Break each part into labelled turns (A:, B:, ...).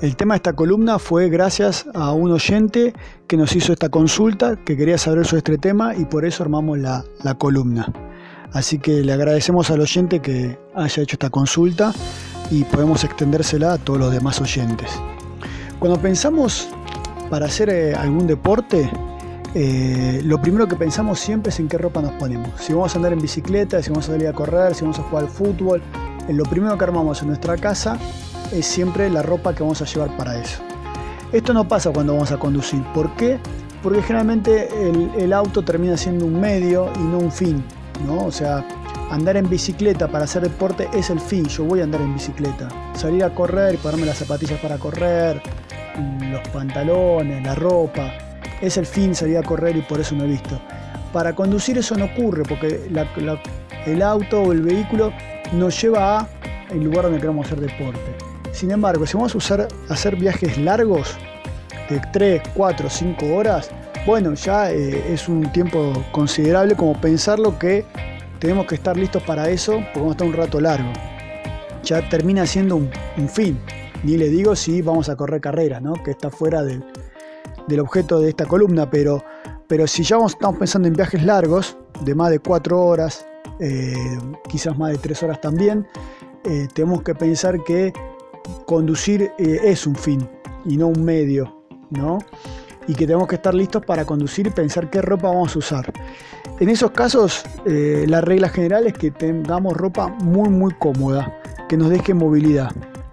A: El tema de esta columna fue gracias a un oyente que nos hizo esta consulta, que quería saber sobre este tema y por eso armamos la, columna. Así que le agradecemos al oyente que haya hecho esta consulta y podemos extendérsela a todos los demás oyentes. Cuando pensamos para hacer eh, algún deporte, eh, lo primero que pensamos siempre es en qué ropa nos ponemos. Si vamos a andar en bicicleta, si vamos a salir a correr, si vamos a jugar al fútbol, lo primero que armamos en nuestra casa es siempre la ropa que vamos a llevar para eso. Esto no pasa cuando vamos a conducir. ¿Por qué? Porque generalmente el, auto termina siendo un medio y no un fin. ¿no? O sea, andar en bicicleta para hacer deporte es el fin. Yo voy a andar en bicicleta. Salir a correr y ponerme las zapatillas para correr, los pantalones, la ropa. Es el fin salir a correr y por eso me he visto. Para conducir eso no ocurre porque el auto o el vehículo nos lleva a el lugar donde queremos hacer deporte. Sin embargo, si vamos a hacer viajes largos, de 3, 4, 5 horas, bueno, ya eh, es un tiempo considerable como pensarlo que tenemos que estar listos para eso porque vamos a estar un rato largo. Ya termina siendo un, fin. Ni le digo si vamos a correr carrera, ¿no? que está fuera del, objeto de esta columna, pero, pero si ya estamos pensando en viajes largos, de más de 4 horas, eh, quizás más de 3 horas también, eh, tenemos que pensar que conducir eh, es un fin y no un medio, ¿no? Y que tenemos que estar listos para conducir y pensar qué ropa vamos a usar. En esos casos, eh, la regla general es que tengamos ropa muy, muy cómoda, que nos deje movilidad.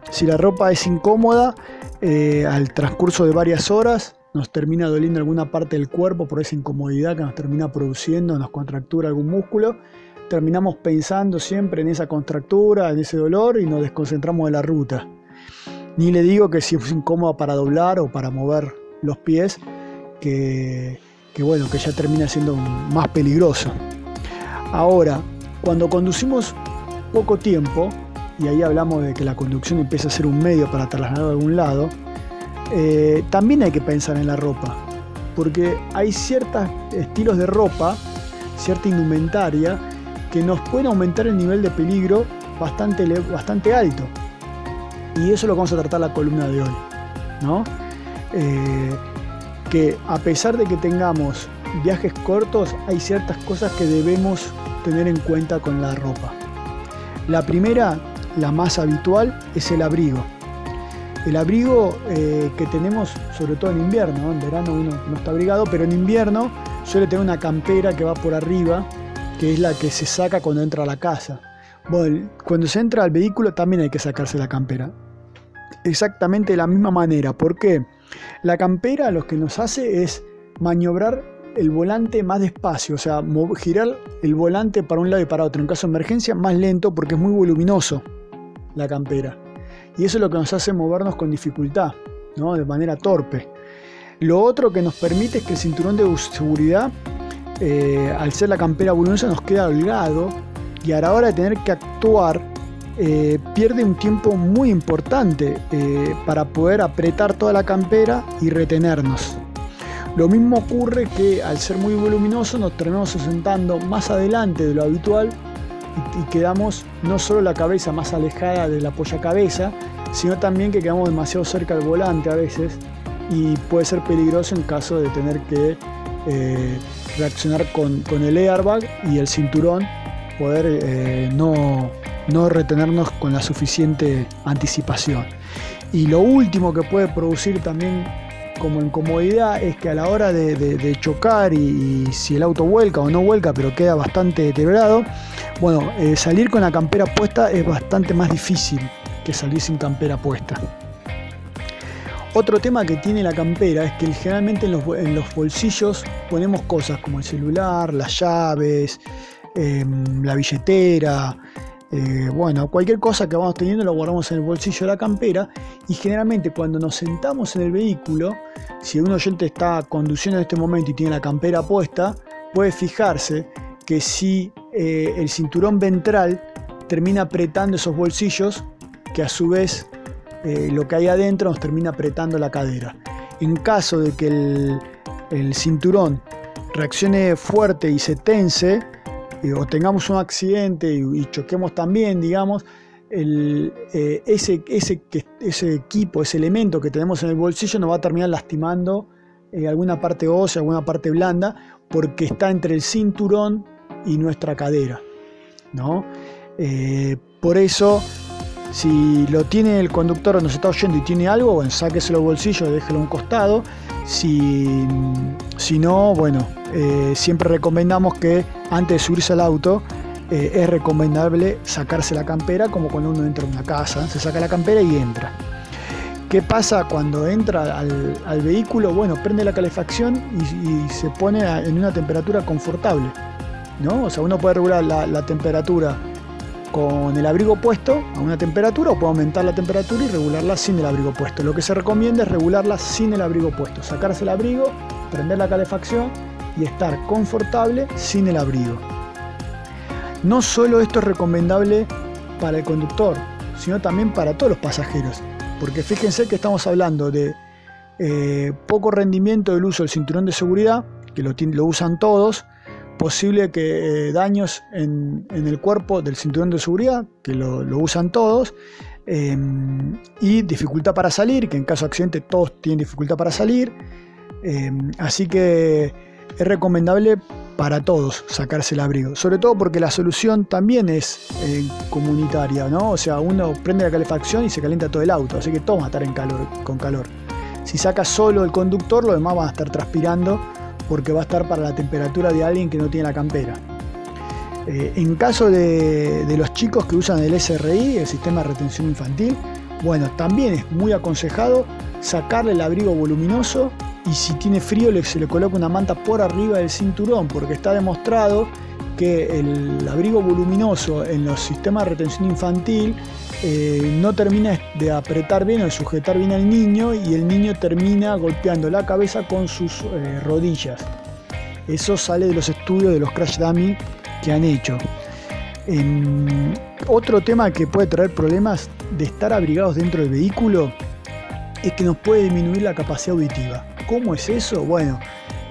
A: Si la ropa es incómoda, eh, al transcurso de varias horas nos termina doliendo alguna parte del cuerpo por esa incomodidad que nos termina produciendo, nos contractura algún músculo terminamos pensando siempre en esa contractura, en ese dolor y nos desconcentramos de la ruta. Ni le digo que si es incómodo para doblar o para mover los pies, que, bueno, que ya termina siendo más peligroso. Ahora, cuando conducimos poco tiempo, y ahí hablamos de que la conducción empieza a ser un medio para trasladar a algún lado, eh, también hay que pensar en la ropa, porque hay ciertos estilos de ropa, cierta indumentaria, que nos pueden aumentar el nivel de peligro bastante, bastante alto. Y eso es lo que vamos a tratar la columna de hoy. ¿no? Eh, que a pesar de que tengamos viajes cortos, hay ciertas cosas que debemos tener en cuenta con la ropa. La primera, la más habitual, es el abrigo. El abrigo eh, que tenemos sobre todo en invierno, en verano uno no está abrigado, pero en invierno suele tener una campera que va por arriba que es la que se saca cuando entra a la casa. Bueno, cuando se entra al vehículo también hay que sacarse la campera. Exactamente de la misma manera. ¿Por qué? La campera lo que nos hace es maniobrar el volante más despacio, o sea, girar el volante para un lado y para otro. En caso de emergencia, más lento porque es muy voluminoso la campera. Y eso es lo que nos hace movernos con dificultad, ¿no? de manera torpe. Lo otro que nos permite es que el cinturón de seguridad eh, al ser la campera voluminosa nos queda holgado y a la hora de tener que actuar eh, pierde un tiempo muy importante eh, para poder apretar toda la campera y retenernos. Lo mismo ocurre que al ser muy voluminoso nos terminamos sentando más adelante de lo habitual y, quedamos no solo la cabeza más alejada de la polla cabeza, sino también que quedamos demasiado cerca del volante a veces y puede ser peligroso en caso de tener que reaccionar con, el airbag y el cinturón, poder eh, no, retenernos con la suficiente anticipación. Y lo último que puede producir también como incomodidad es que a la hora de, chocar y, si el auto vuelca o no vuelca, pero queda bastante deteriorado, bueno, eh, salir con la campera puesta es bastante más difícil que salir sin campera puesta. Otro tema que tiene la campera es que generalmente en los, bolsillos ponemos cosas como el celular, las llaves, em, la billetera, eh, bueno, cualquier cosa que vamos teniendo lo guardamos en el bolsillo de la campera y generalmente cuando nos sentamos en el vehículo, si un oyente está conduciendo en este momento y tiene la campera puesta, puede fijarse que si eh, el cinturón ventral termina apretando esos bolsillos, que a su vez eh, lo que hay adentro nos termina apretando la cadera. En caso de que el, cinturón reaccione fuerte y se tense, eh, o tengamos un accidente y, choquemos también, digamos, eh, ese, ese, ese, equipo, ese elemento que tenemos en el bolsillo nos va a terminar lastimando alguna parte ósea, alguna parte blanda, porque está entre el cinturón y nuestra cadera. ¿no? por eso si lo tiene el conductor, nos está oyendo y tiene algo, bueno, sáquese los bolsillos, déjelo a un costado. Si, si no, bueno, eh, siempre recomendamos que antes de subirse al auto, eh, es recomendable sacarse la campera, como cuando uno entra en una casa, se saca la campera y entra. ¿Qué pasa cuando entra al, vehículo? Bueno, prende la calefacción y, se pone en una temperatura confortable. ¿no? O sea, uno puede regular la, la temperatura con el abrigo puesto a una temperatura o puedo aumentar la temperatura y regularla sin el abrigo puesto. Lo que se recomienda es regularla sin el abrigo puesto, sacarse el abrigo, prender la calefacción y estar confortable sin el abrigo. No solo esto es recomendable para el conductor, sino también para todos los pasajeros, porque fíjense que estamos hablando de eh, poco rendimiento del uso del cinturón de seguridad, que lo, lo usan todos, posible que eh, daños en, el cuerpo del cinturón de seguridad, que lo, usan todos, em, y dificultad para salir, que en caso de accidente todos tienen dificultad para salir, em, así que es recomendable para todos sacarse el abrigo, sobre todo porque la solución también es eh, comunitaria, ¿no? O sea, uno prende la calefacción y se calienta todo el auto, así que todos van a estar en calor, con calor. Si saca solo el conductor, los demás van a estar transpirando porque va a estar para la temperatura de alguien que no tiene la campera. Eh, en caso de, los chicos que usan el SRI, el sistema de retención infantil, bueno, también es muy aconsejado sacarle el abrigo voluminoso y si tiene frío se le coloca una manta por arriba del cinturón, porque está demostrado que el abrigo voluminoso en los sistemas de retención infantil eh, no termina de apretar bien o de sujetar bien al niño y el niño termina golpeando la cabeza con sus eh, rodillas. Eso sale de los estudios de los crash dummy que han hecho. otro tema que puede traer problemas de estar abrigados dentro del vehículo es que nos puede disminuir la capacidad auditiva. ¿Cómo es eso? Bueno,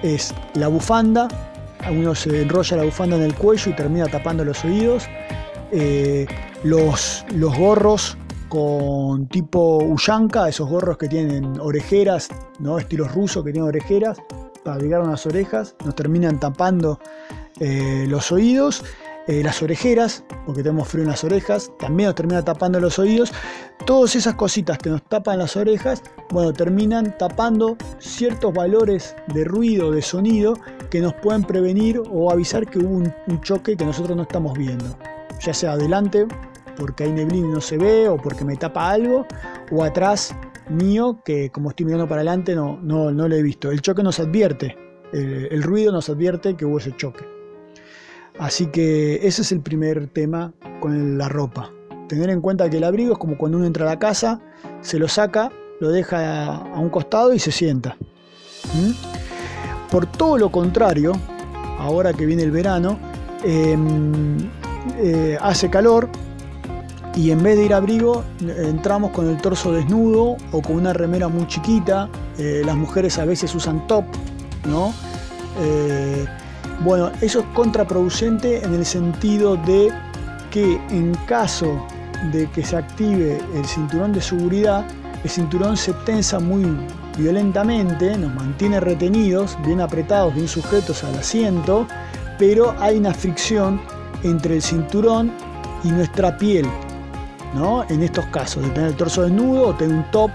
A: es la bufanda, uno se enrolla la bufanda en el cuello y termina tapando los oídos. Eh, los, los gorros con tipo Ushanka, esos gorros que tienen orejeras, ¿no? estilos rusos que tienen orejeras para abrigar unas orejas, nos terminan tapando eh, los oídos. Eh, las orejeras, porque tenemos frío en las orejas, también nos termina tapando los oídos. Todas esas cositas que nos tapan las orejas, bueno, terminan tapando ciertos valores de ruido, de sonido, que nos pueden prevenir o avisar que hubo un choque que nosotros no estamos viendo. Ya sea adelante porque hay neblina y no se ve o porque me tapa algo, o atrás mío que como estoy mirando para adelante no, no, no lo he visto. El choque nos advierte, el, ruido nos advierte que hubo ese choque. Así que ese es el primer tema con la ropa. Tener en cuenta que el abrigo es como cuando uno entra a la casa, se lo saca, lo deja a, un costado y se sienta. ¿Mm? Por todo lo contrario, ahora que viene el verano, em, eh, hace calor, y en vez de ir abrigo entramos con el torso desnudo o con una remera muy chiquita. Eh, las mujeres a veces usan top, ¿no? Eh, bueno, eso es contraproducente en el sentido de que en caso de que se active el cinturón de seguridad, el cinturón se tensa muy violentamente, nos mantiene retenidos, bien apretados, bien sujetos al asiento, pero hay una fricción entre el cinturón y nuestra piel, en estos casos, de tener el torso desnudo o tener un top,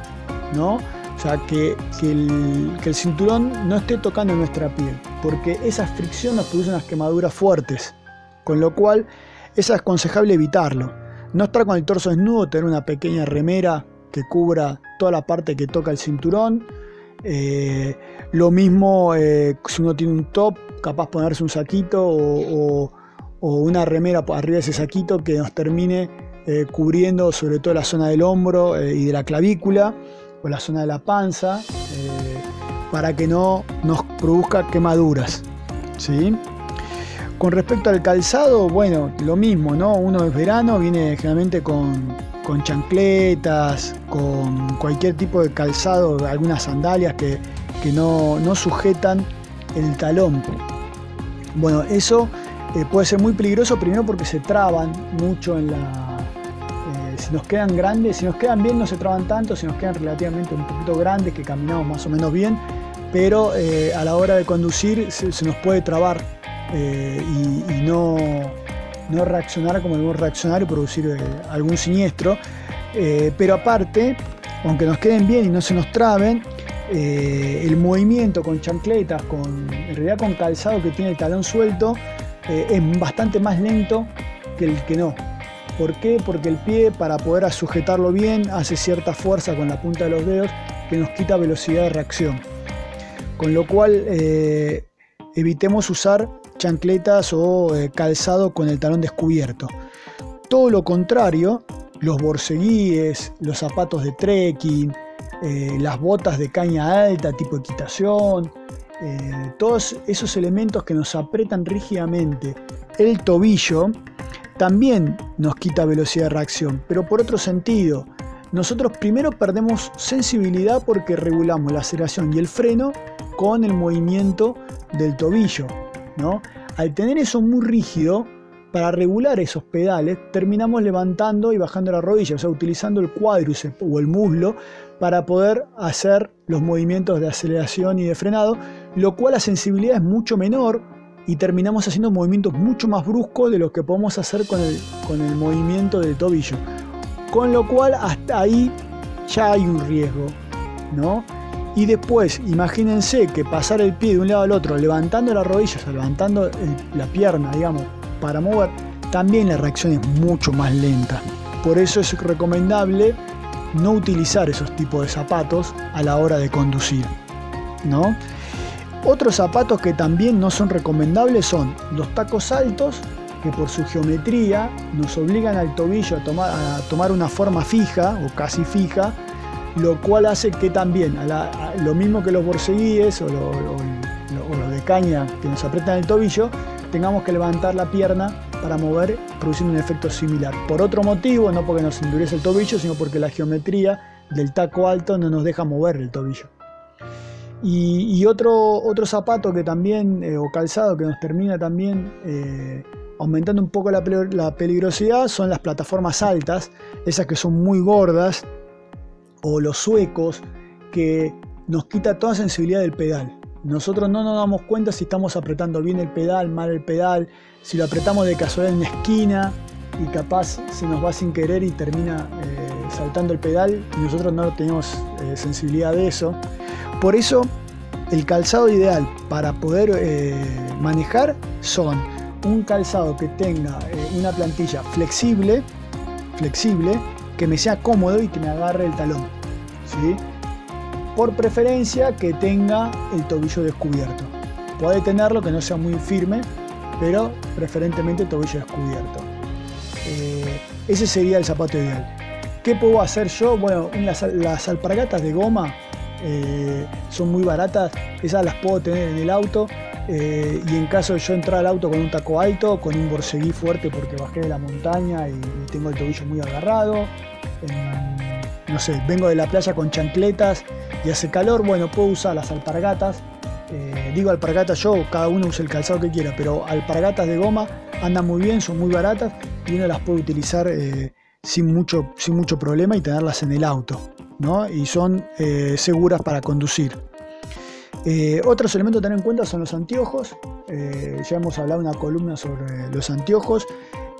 A: ¿no? O sea, que, el, cinturón no esté tocando nuestra piel, porque esa fricción nos produce unas quemaduras fuertes, con lo cual es aconsejable evitarlo. No estar con el torso desnudo, tener una pequeña remera que cubra toda la parte que toca el cinturón. Eh, lo mismo eh, si uno tiene un top, capaz ponerse un saquito o, o una remera arriba de ese saquito que nos termine eh, cubriendo sobre todo la zona del hombro eh, y de la clavícula o la zona de la panza para que no nos produzca quemaduras. ¿sí? Con respecto al calzado, bueno, lo mismo, ¿no? Uno es verano, viene generalmente con, chancletas, con cualquier tipo de calzado, algunas sandalias que, no, sujetan el talón. Bueno, eso eh, puede ser muy peligroso primero porque se traban mucho en la... Nos quedan grandes, si nos quedan bien no se traban tanto, si nos quedan relativamente un poquito grandes, que caminamos más o menos bien, pero eh, a la hora de conducir se, nos puede trabar eh, y, no, no, reaccionar como debemos reaccionar y producir eh, algún siniestro. pero aparte, aunque nos queden bien y no se nos traben, el movimiento con chancletas, con, en realidad con calzado que tiene el talón suelto, es bastante más lento que el que no. ¿Por qué? Porque el pie, para poder sujetarlo bien, hace cierta fuerza con la punta de los dedos que nos quita velocidad de reacción con lo cual eh, evitemos usar chancletas o eh, calzado con el talón descubierto. Todo lo contrario, los borceguíes, los zapatos de trekking, eh, las botas de caña alta tipo equitación, todos esos elementos que nos apretan rígidamente el tobillo, también nos quita velocidad de reacción, pero por otro sentido. Nosotros primero perdemos sensibilidad porque regulamos la aceleración y el freno con el movimiento del tobillo. ¿no? Al tener eso muy rígido, para regular esos pedales, terminamos levantando y bajando la rodilla, o sea, utilizando el cuádriceps o el muslo para poder hacer los movimientos de aceleración y de frenado, lo cual la sensibilidad es mucho menor y terminamos haciendo movimientos mucho más bruscos de los que podemos hacer con el, con el movimiento del tobillo. Con lo cual hasta ahí ya hay un riesgo, ¿no? Y después, imagínense que pasar el pie de un lado al otro, levantando las rodillas o levantando la pierna, digamos, para mover, también la reacción es mucho más lenta. Por eso es recomendable no utilizar esos tipos de zapatos a la hora de conducir. ¿no? Otros zapatos que también no son recomendables son los tacos altos, que por su geometría nos obligan al tobillo a tomar, una forma fija o casi fija, lo cual hace que también, lo mismo que los borceguíes o, los de caña que nos apretan el tobillo, tengamos que levantar la pierna para mover, produciendo un efecto similar. Por otro motivo, no porque nos endurece el tobillo, sino porque la geometría del taco alto no nos deja mover el tobillo. Y, otro, otro zapato que también, eh, o calzado que nos termina también eh, aumentando un poco la, peligrosidad, son las plataformas altas, esas que son muy gordas, o los suecos, que nos quita toda sensibilidad del pedal. Nosotros no nos damos cuenta si estamos apretando bien el pedal, mal el pedal, si lo apretamos de casualidad en la esquina y capaz se nos va sin querer y termina eh, saltando el pedal y nosotros no tenemos sensibilidad de eso. Por eso el calzado ideal para poder eh, manejar son un calzado que tenga una plantilla flexible, flexible, que me sea cómodo y que me agarre el talón. ¿sí? Por preferencia que tenga el tobillo descubierto. Puede tenerlo, que no sea muy firme, pero preferentemente tobillo descubierto. Eh, ese sería el zapato ideal. ¿Qué puedo hacer yo? Bueno, las, las alpargatas de goma eh, son muy baratas, esas las puedo tener en el auto eh, y en caso de yo entrar al auto con un taco alto, con un borseguí fuerte porque bajé de la montaña y tengo el tobillo muy agarrado, no sé, vengo de la playa con chancletas y hace calor, bueno, puedo usar las alpargatas. Eh, digo alpargatas yo, cada uno usa el calzado que quiera, pero alpargatas de goma andan muy bien, son muy baratas y uno las puede utilizar sin, mucho, sin mucho problema y tenerlas en el auto, ¿no? Y son eh, seguras para conducir. otros elementos a tener en cuenta son los anteojos. ya hemos hablado una columna sobre los anteojos.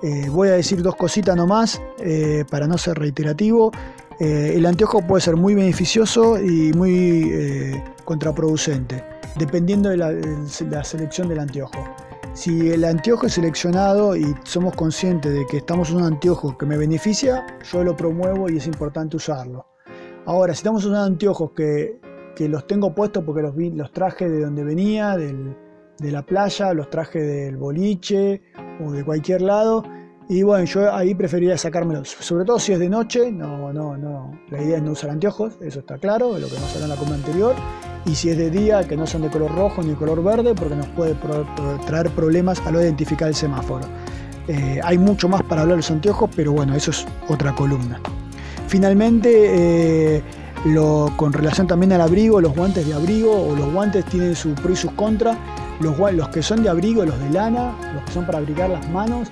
A: Eh, voy a decir dos cositas nomás eh, para no ser reiterativo. Eh, el anteojo puede ser muy beneficioso y muy contraproducente, dependiendo de la, selección del anteojo. Si el anteojo es seleccionado y somos conscientes de que estamos usando un anteojo que me beneficia, yo lo promuevo y es importante usarlo. Ahora, si estamos usando anteojos que, los tengo puestos porque los, los traje de donde venía, de la playa, los trajes del boliche o de cualquier lado. Y bueno, yo ahí preferiría sacármelos, sobre todo si es de noche, no, no, no. La idea es no usar anteojos, eso está claro, lo que nos habló en la coma anterior. Y si es de día, que no son de color rojo ni de color verde, porque nos puede traer problemas a lo de identificar el semáforo. Eh, hay mucho más para hablar de los anteojos, pero bueno, eso es otra columna. Finalmente, eh, con relación también al abrigo, los guantes de abrigo o los guantes tienen su pro y sus contra. Los, los que son de abrigo, los de lana, los que son para abrigar las manos,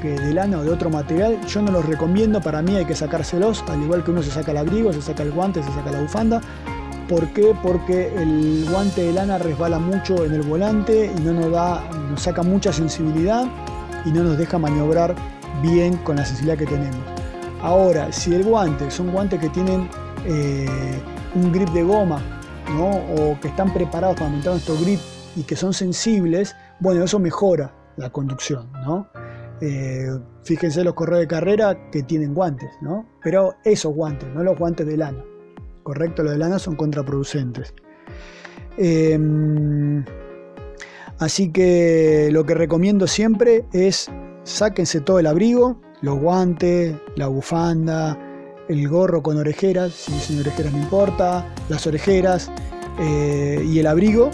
A: que de lana o de otro material, yo no los recomiendo, para mí hay que sacárselos, al igual que uno se saca el abrigo, se saca el guante, se saca la bufanda. ¿Por qué? Porque el guante de lana resbala mucho en el volante y no nos da, nos saca mucha sensibilidad y no nos deja maniobrar bien con la sensibilidad que tenemos. Ahora, si el guante son guantes que tienen eh, un grip de goma, ¿no? o que están preparados para aumentar nuestro grip y que son sensibles, bueno, eso mejora la conducción, ¿no? Eh, fíjense los correos de carrera que tienen guantes, ¿no? Pero esos guantes, no los guantes de lana. Correcto, los de lana son contraproducentes. Em, así que lo que recomiendo siempre es sáquense todo el abrigo, los guantes, la bufanda, el gorro con orejeras, si sin orejeras no importa, las orejeras eh, y el abrigo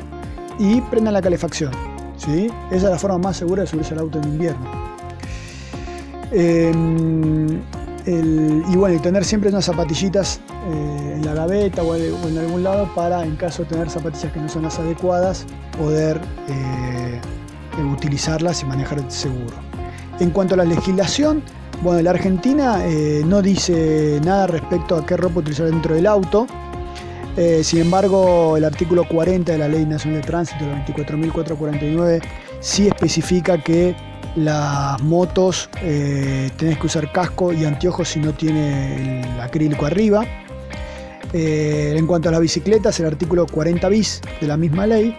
A: y prendan la calefacción. ¿sí? Esa es la forma más segura de subirse al auto en invierno. Em, y bueno, tener siempre unas zapatillitas eh, en la gaveta o, en algún lado para, en caso de tener zapatillas que no son las adecuadas, poder eh, utilizarlas y manejar seguro. En cuanto a la legislación, bueno, la Argentina eh, no dice nada respecto a qué ropa utilizar dentro del auto. sin embargo, el artículo 40 de la Ley Nacional de Tránsito, 24.449, sí especifica que las motos eh, tenés que usar casco y anteojos si no tiene el acrílico arriba. Eh, en cuanto a las bicicletas, el artículo 40 bis de la misma ley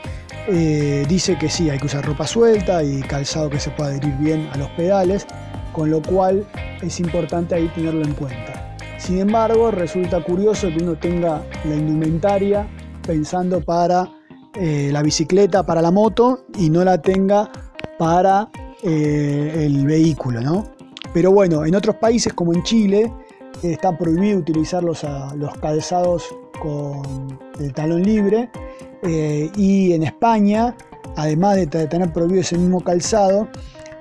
A: eh, dice que sí, hay que usar ropa suelta y calzado que se pueda adherir bien a los pedales, con lo cual es importante ahí tenerlo en cuenta. Sin embargo, resulta curioso que uno tenga la indumentaria pensando para la bicicleta, para la moto, y no la tenga para eh, el vehículo, ¿no? Pero bueno, en otros países como en Chile está prohibido utilizar los, ah, los calzados con el talón libre eh, y en España, además de tener prohibido ese mismo calzado,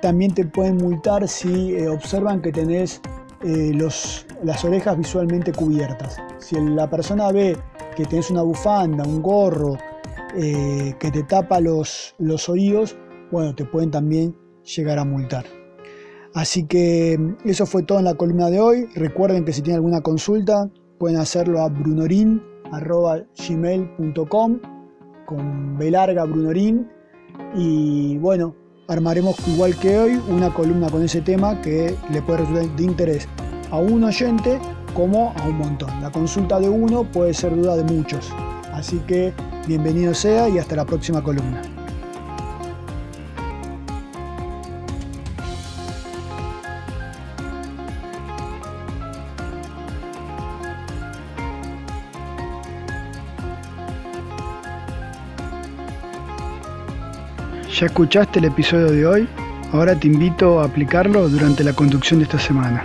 A: también te pueden multar si eh, observan que tenés los, las orejas visualmente cubiertas. Si la persona ve que tenés una bufanda, un gorro que te tapa los, los oídos, bueno, te pueden también llegar a multar. Así que mm, eso fue todo en la columna de hoy. Recuerden que si tienen alguna consulta pueden hacerlo a brunorin.gmail.com con B larga brunorin y bueno, armaremos igual que hoy una columna con ese tema que le puede resultar de interés a un oyente como a un montón. La consulta de uno puede ser duda de muchos. Así que bienvenido sea y hasta la próxima columna. Ya escuchaste el episodio de hoy, ahora te invito a aplicarlo durante la conducción de esta semana.